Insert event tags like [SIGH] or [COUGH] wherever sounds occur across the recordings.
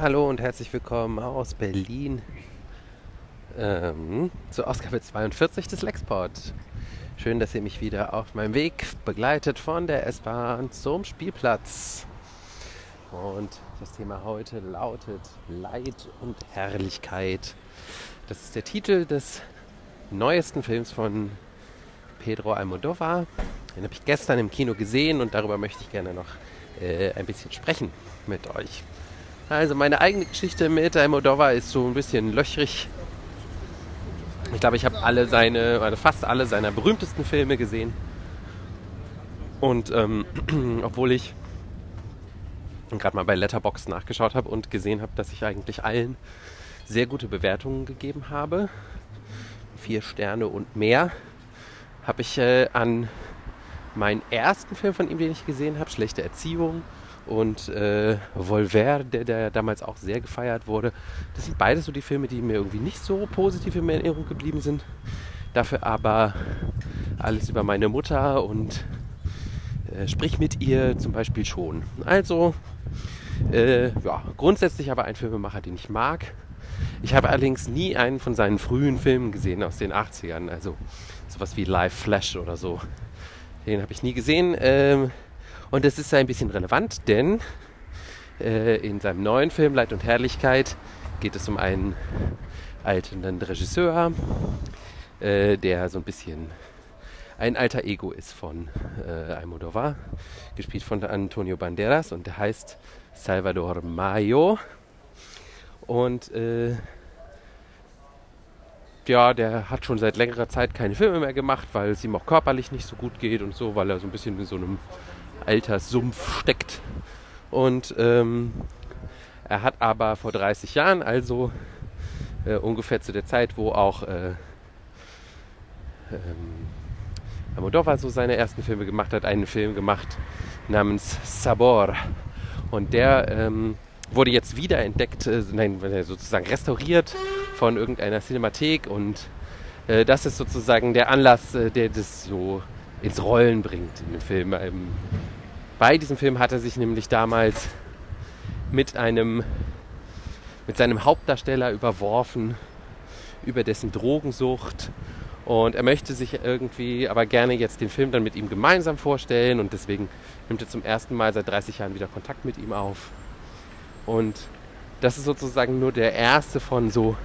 Hallo und herzlich willkommen aus Berlin ähm, zur Ausgabe 42 des Lexport. Schön, dass ihr mich wieder auf meinem Weg begleitet von der S-Bahn zum Spielplatz. Und das Thema heute lautet Leid und Herrlichkeit. Das ist der Titel des neuesten Films von Pedro Almodovar. Den habe ich gestern im Kino gesehen und darüber möchte ich gerne noch äh, ein bisschen sprechen mit euch. Also meine eigene Geschichte mit Almodovar ist so ein bisschen löchrig. Ich glaube, ich habe alle seine, oder fast alle seiner berühmtesten Filme gesehen. Und ähm, [CLEARS THROAT] obwohl ich gerade mal bei Letterbox nachgeschaut habe und gesehen habe, dass ich eigentlich allen sehr gute Bewertungen gegeben habe, vier Sterne und mehr, habe ich äh, an meinen ersten Film von ihm, den ich gesehen habe, Schlechte Erziehung, und äh, Volver, der, der damals auch sehr gefeiert wurde. Das sind beides so die Filme, die mir irgendwie nicht so positiv in Erinnerung geblieben sind. Dafür aber alles über meine Mutter und äh, sprich mit ihr zum Beispiel schon. Also, äh, ja, grundsätzlich aber ein Filmemacher, den ich mag. Ich habe allerdings nie einen von seinen frühen Filmen gesehen aus den 80ern, also sowas wie Live Flash oder so. Den habe ich nie gesehen. Ähm, und das ist ein bisschen relevant, denn äh, in seinem neuen Film Leid und Herrlichkeit geht es um einen alternden Regisseur, äh, der so ein bisschen ein alter Ego ist von äh, Almodovar, gespielt von Antonio Banderas und der heißt Salvador Mayo. Und äh, ja, der hat schon seit längerer Zeit keine Filme mehr gemacht, weil es ihm auch körperlich nicht so gut geht und so, weil er so ein bisschen in so einem Alterssumpf steckt. Und ähm, er hat aber vor 30 Jahren, also äh, ungefähr zu der Zeit, wo auch äh, ähm, Almodovar so seine ersten Filme gemacht hat, einen Film gemacht namens Sabor. Und der ähm, wurde jetzt wiederentdeckt, äh, nein, sozusagen restauriert von irgendeiner Cinemathek und äh, das ist sozusagen der Anlass, äh, der das so ins Rollen bringt in dem Film. Ähm, bei diesem Film hat er sich nämlich damals mit einem mit seinem Hauptdarsteller überworfen über dessen Drogensucht. Und er möchte sich irgendwie aber gerne jetzt den Film dann mit ihm gemeinsam vorstellen. Und deswegen nimmt er zum ersten Mal seit 30 Jahren wieder Kontakt mit ihm auf. Und das ist sozusagen nur der erste von so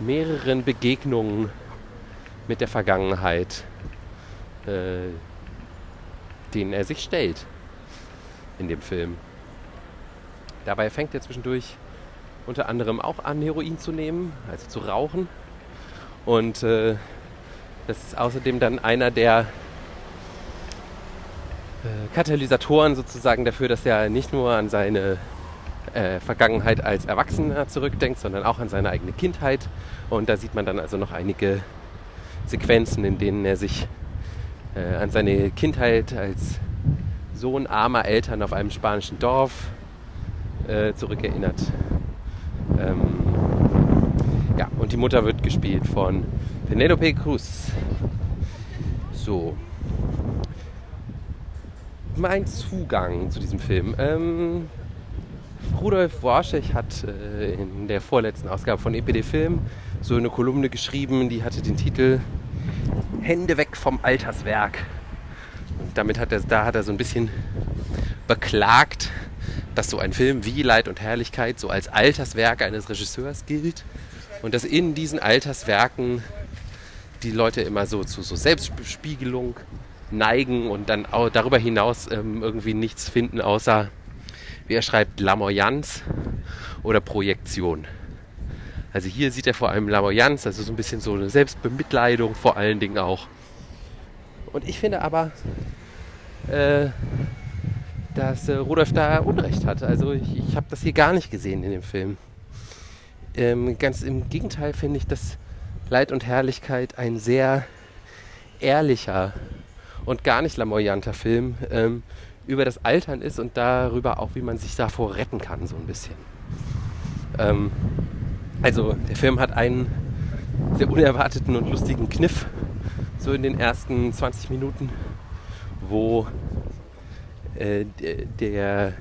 mehreren Begegnungen mit der Vergangenheit, äh, denen er sich stellt in dem Film. Dabei fängt er zwischendurch unter anderem auch an, Heroin zu nehmen, also zu rauchen. Und äh, das ist außerdem dann einer der äh, Katalysatoren sozusagen dafür, dass er nicht nur an seine äh, Vergangenheit als Erwachsener zurückdenkt, sondern auch an seine eigene Kindheit. Und da sieht man dann also noch einige Sequenzen, in denen er sich äh, an seine Kindheit als Sohn armer Eltern auf einem spanischen Dorf äh, zurückerinnert. Ähm, ja, und die Mutter wird gespielt von Penelope Cruz. So. Mein Zugang zu diesem Film. Ähm, Rudolf Worschech hat äh, in der vorletzten Ausgabe von EPD Film so eine Kolumne geschrieben, die hatte den Titel Hände weg vom Alterswerk damit hat er, da hat er so ein bisschen beklagt, dass so ein Film wie Leid und Herrlichkeit so als Alterswerk eines Regisseurs gilt und dass in diesen Alterswerken die Leute immer so zu so Selbstspiegelung neigen und dann auch darüber hinaus ähm, irgendwie nichts finden, außer, wie er schreibt, Lamoyanz oder Projektion. Also hier sieht er vor allem Lamoyanz, also so ein bisschen so eine Selbstbemitleidung vor allen Dingen auch. Und ich finde aber, äh, dass äh, Rudolf da Unrecht hat. Also ich, ich habe das hier gar nicht gesehen in dem Film. Ähm, ganz im Gegenteil finde ich, dass Leid und Herrlichkeit ein sehr ehrlicher und gar nicht lamoyanter Film ähm, über das Altern ist und darüber auch, wie man sich davor retten kann, so ein bisschen. Ähm, also der Film hat einen sehr unerwarteten und lustigen Kniff, so in den ersten 20 Minuten wo äh, der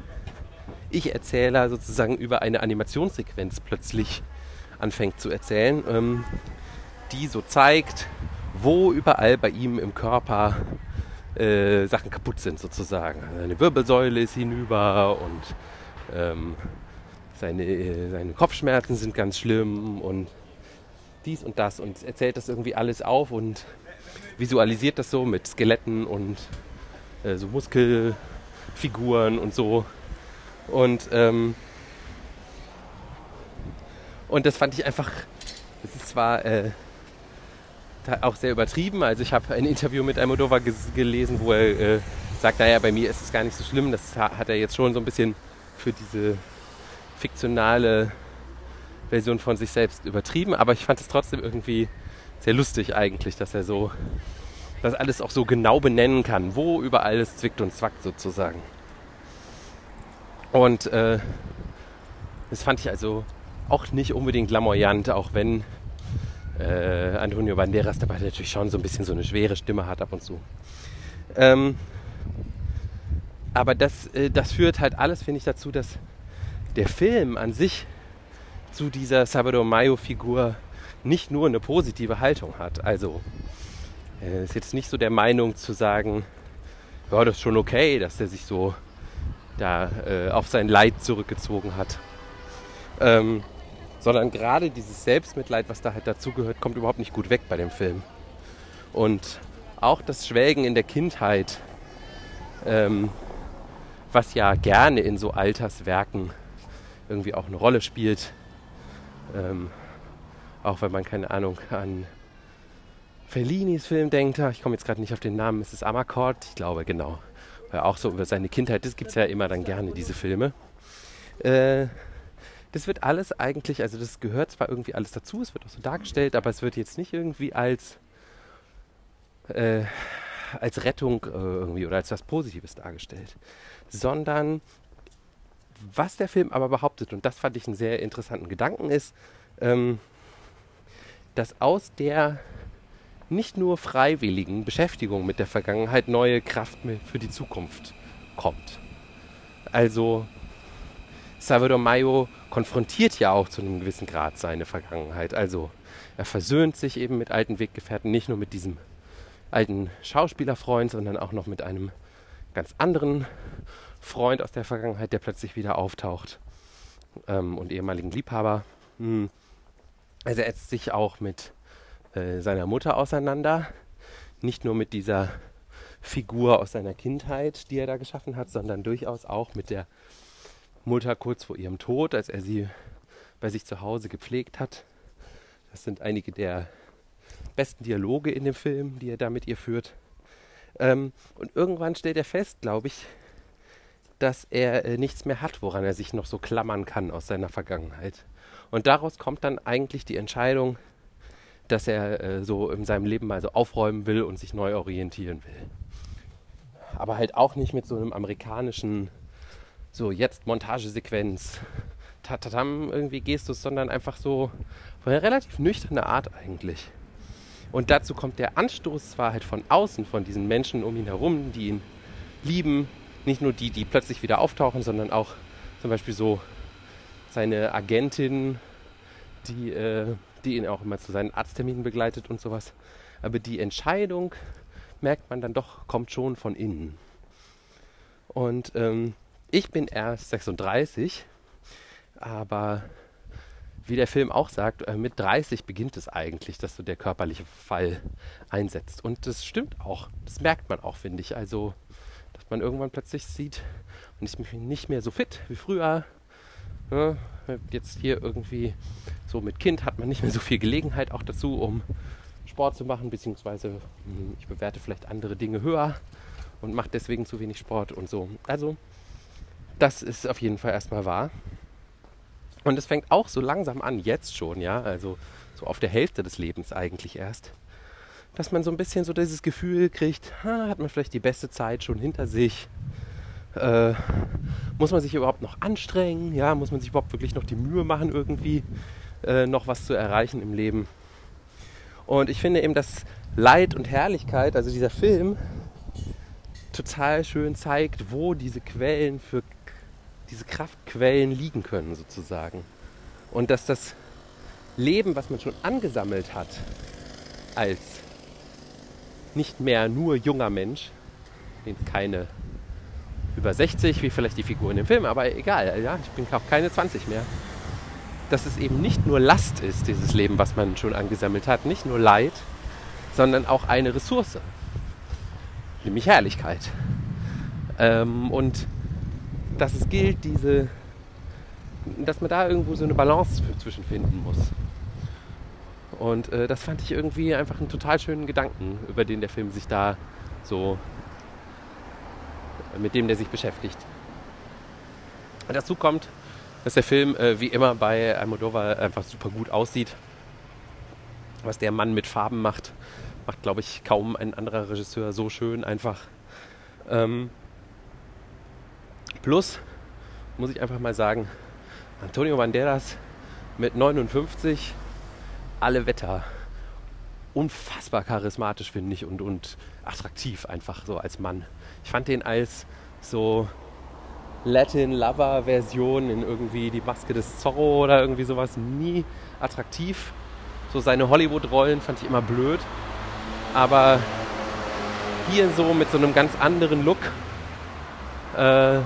Ich-Erzähler sozusagen über eine Animationssequenz plötzlich anfängt zu erzählen, ähm, die so zeigt, wo überall bei ihm im Körper äh, Sachen kaputt sind sozusagen. Also seine Wirbelsäule ist hinüber und ähm, seine, äh, seine Kopfschmerzen sind ganz schlimm und dies und das und erzählt das irgendwie alles auf und visualisiert das so mit Skeletten und äh, so Muskelfiguren und so. Und, ähm, und das fand ich einfach, es ist zwar äh, auch sehr übertrieben, also ich habe ein Interview mit Almodovar gelesen, wo er äh, sagt, naja, bei mir ist es gar nicht so schlimm, das hat er jetzt schon so ein bisschen für diese fiktionale Version von sich selbst übertrieben, aber ich fand es trotzdem irgendwie sehr lustig eigentlich, dass er so das alles auch so genau benennen kann, wo überall es zwickt und zwackt sozusagen. Und äh, das fand ich also auch nicht unbedingt lamoyant, auch wenn äh, Antonio Banderas dabei natürlich schon so ein bisschen so eine schwere Stimme hat ab und zu. Ähm, aber das, äh, das führt halt alles, finde ich, dazu, dass der Film an sich zu dieser Salvador Mayo-Figur nicht nur eine positive Haltung hat. Also er ist jetzt nicht so der Meinung zu sagen, ja, das ist schon okay, dass er sich so da äh, auf sein Leid zurückgezogen hat. Ähm, sondern gerade dieses Selbstmitleid, was da halt dazugehört, kommt überhaupt nicht gut weg bei dem Film. Und auch das Schwelgen in der Kindheit, ähm, was ja gerne in so Alterswerken irgendwie auch eine Rolle spielt, ähm, auch wenn man keine Ahnung an Fellinis Film denkt, ich komme jetzt gerade nicht auf den Namen, ist es Amakord? Ich glaube, genau. Weil auch so über seine Kindheit, das gibt es ja immer dann gerne, diese Filme. Äh, das wird alles eigentlich, also das gehört zwar irgendwie alles dazu, es wird auch so dargestellt, aber es wird jetzt nicht irgendwie als, äh, als Rettung äh, irgendwie oder als was Positives dargestellt, sondern was der Film aber behauptet, und das fand ich einen sehr interessanten Gedanken, ist, ähm, dass aus der nicht nur freiwilligen Beschäftigung mit der Vergangenheit neue Kraft für die Zukunft kommt. Also Salvador Mayo konfrontiert ja auch zu einem gewissen Grad seine Vergangenheit. Also er versöhnt sich eben mit alten Weggefährten, nicht nur mit diesem alten Schauspielerfreund, sondern auch noch mit einem ganz anderen Freund aus der Vergangenheit, der plötzlich wieder auftaucht ähm, und ehemaligen Liebhaber. Hm. Also er setzt sich auch mit äh, seiner Mutter auseinander, nicht nur mit dieser Figur aus seiner Kindheit, die er da geschaffen hat, sondern durchaus auch mit der Mutter kurz vor ihrem Tod, als er sie bei sich zu Hause gepflegt hat. Das sind einige der besten Dialoge in dem Film, die er da mit ihr führt. Ähm, und irgendwann stellt er fest, glaube ich, dass er äh, nichts mehr hat, woran er sich noch so klammern kann aus seiner Vergangenheit. Und daraus kommt dann eigentlich die Entscheidung, dass er äh, so in seinem Leben mal so aufräumen will und sich neu orientieren will. Aber halt auch nicht mit so einem amerikanischen, so jetzt Montagesequenz, tatatam irgendwie Gestus, sondern einfach so von einer relativ nüchternen Art eigentlich. Und dazu kommt der Anstoß zwar halt von außen, von diesen Menschen um ihn herum, die ihn lieben, nicht nur die, die plötzlich wieder auftauchen, sondern auch zum Beispiel so seine Agentin, die, äh, die ihn auch immer zu seinen Arztterminen begleitet und sowas. Aber die Entscheidung, merkt man dann doch, kommt schon von innen. Und ähm, ich bin erst 36, aber wie der Film auch sagt, äh, mit 30 beginnt es eigentlich, dass so der körperliche Fall einsetzt. Und das stimmt auch. Das merkt man auch, finde ich. Also man irgendwann plötzlich sieht, man ist nicht mehr so fit wie früher. Ja, jetzt hier irgendwie so mit Kind hat man nicht mehr so viel Gelegenheit auch dazu, um Sport zu machen, beziehungsweise hm, ich bewerte vielleicht andere Dinge höher und mache deswegen zu wenig Sport und so. Also, das ist auf jeden Fall erstmal wahr. Und es fängt auch so langsam an, jetzt schon, ja, also so auf der Hälfte des Lebens eigentlich erst, dass man so ein bisschen so dieses Gefühl kriegt, ha, hat man vielleicht die beste Zeit schon hinter sich? Äh, muss man sich überhaupt noch anstrengen? Ja, muss man sich überhaupt wirklich noch die Mühe machen, irgendwie äh, noch was zu erreichen im Leben? Und ich finde eben, dass Leid und Herrlichkeit, also dieser Film, total schön zeigt, wo diese Quellen für diese Kraftquellen liegen können sozusagen. Und dass das Leben, was man schon angesammelt hat, als nicht mehr nur junger Mensch, den keine über 60, wie vielleicht die Figur in dem Film, aber egal, ja, ich bin auch keine 20 mehr. Dass es eben nicht nur Last ist, dieses Leben, was man schon angesammelt hat, nicht nur Leid, sondern auch eine Ressource, nämlich Herrlichkeit. Ähm, und dass es gilt, diese, dass man da irgendwo so eine Balance zwischen finden muss. Und äh, das fand ich irgendwie einfach einen total schönen Gedanken, über den der Film sich da so, mit dem der sich beschäftigt. Und dazu kommt, dass der Film äh, wie immer bei Almodovar einfach super gut aussieht. Was der Mann mit Farben macht, macht, glaube ich, kaum ein anderer Regisseur so schön einfach. Ähm, plus, muss ich einfach mal sagen, Antonio Banderas mit 59 alle Wetter unfassbar charismatisch, finde ich, und, und attraktiv einfach so als Mann. Ich fand den als so Latin-Lover-Version in irgendwie die Maske des Zorro oder irgendwie sowas nie attraktiv. So seine Hollywood-Rollen fand ich immer blöd. Aber hier so mit so einem ganz anderen Look äh,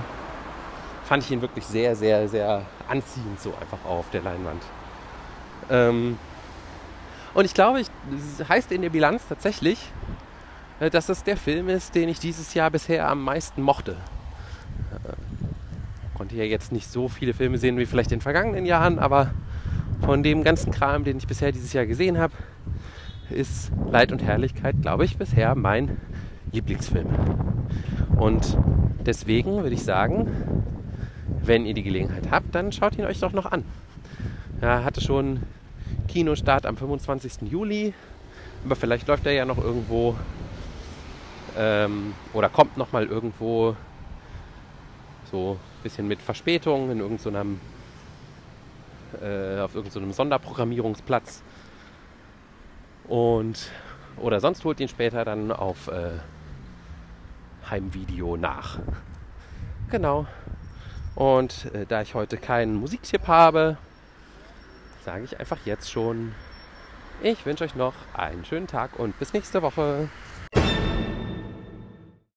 fand ich ihn wirklich sehr, sehr, sehr anziehend so einfach auf der Leinwand. Ähm, und ich glaube, es heißt in der Bilanz tatsächlich, äh, dass es der Film ist, den ich dieses Jahr bisher am meisten mochte. Ich äh, konnte ja jetzt nicht so viele Filme sehen wie vielleicht in den vergangenen Jahren, aber von dem ganzen Kram, den ich bisher dieses Jahr gesehen habe, ist Leid und Herrlichkeit, glaube ich, bisher mein Lieblingsfilm. Und deswegen würde ich sagen, wenn ihr die Gelegenheit habt, dann schaut ihn euch doch noch an. Er hatte schon Kinostart am 25. Juli. Aber vielleicht läuft er ja noch irgendwo ähm, oder kommt noch mal irgendwo so ein bisschen mit Verspätung in irgendeinem äh, auf irgendeinem Sonderprogrammierungsplatz und oder sonst holt ihn später dann auf äh, Heimvideo nach. Genau. Und äh, da ich heute keinen Musiktipp habe, sage ich einfach jetzt schon, ich wünsche euch noch einen schönen Tag und bis nächste Woche.